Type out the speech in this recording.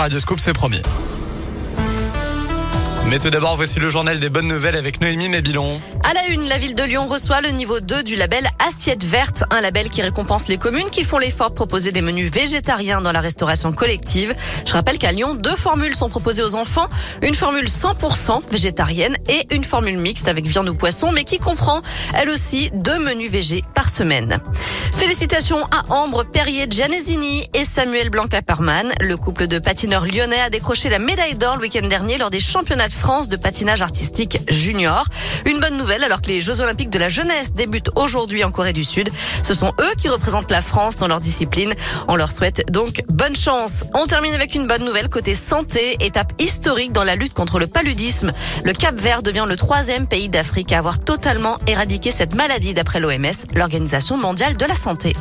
sur Radioscope, c'est promis. Mais tout d'abord, voici le journal des bonnes nouvelles avec Noémie Mébilon. À la une, la ville de Lyon reçoit le niveau 2 du label Assiette Verte, un label qui récompense les communes qui font l'effort de proposer des menus végétariens dans la restauration collective. Je rappelle qu'à Lyon, deux formules sont proposées aux enfants, une formule 100% végétarienne et une formule mixte avec viande ou poisson, mais qui comprend, elle aussi, deux menus végés par semaine. Félicitations à Ambre Perrier Gianesini et Samuel Blanc-Claperman. Le couple de patineurs lyonnais a décroché la médaille d'or le week-end dernier lors des championnats de France de patinage artistique junior. Une bonne nouvelle alors que les Jeux Olympiques de la jeunesse débutent aujourd'hui en Corée du Sud. Ce sont eux qui représentent la France dans leur discipline. On leur souhaite donc bonne chance. On termine avec une bonne nouvelle côté santé, étape historique dans la lutte contre le paludisme. Le Cap Vert devient le troisième pays d'Afrique à avoir totalement éradiqué cette maladie d'après l'OMS, l'Organisation mondiale de la santé.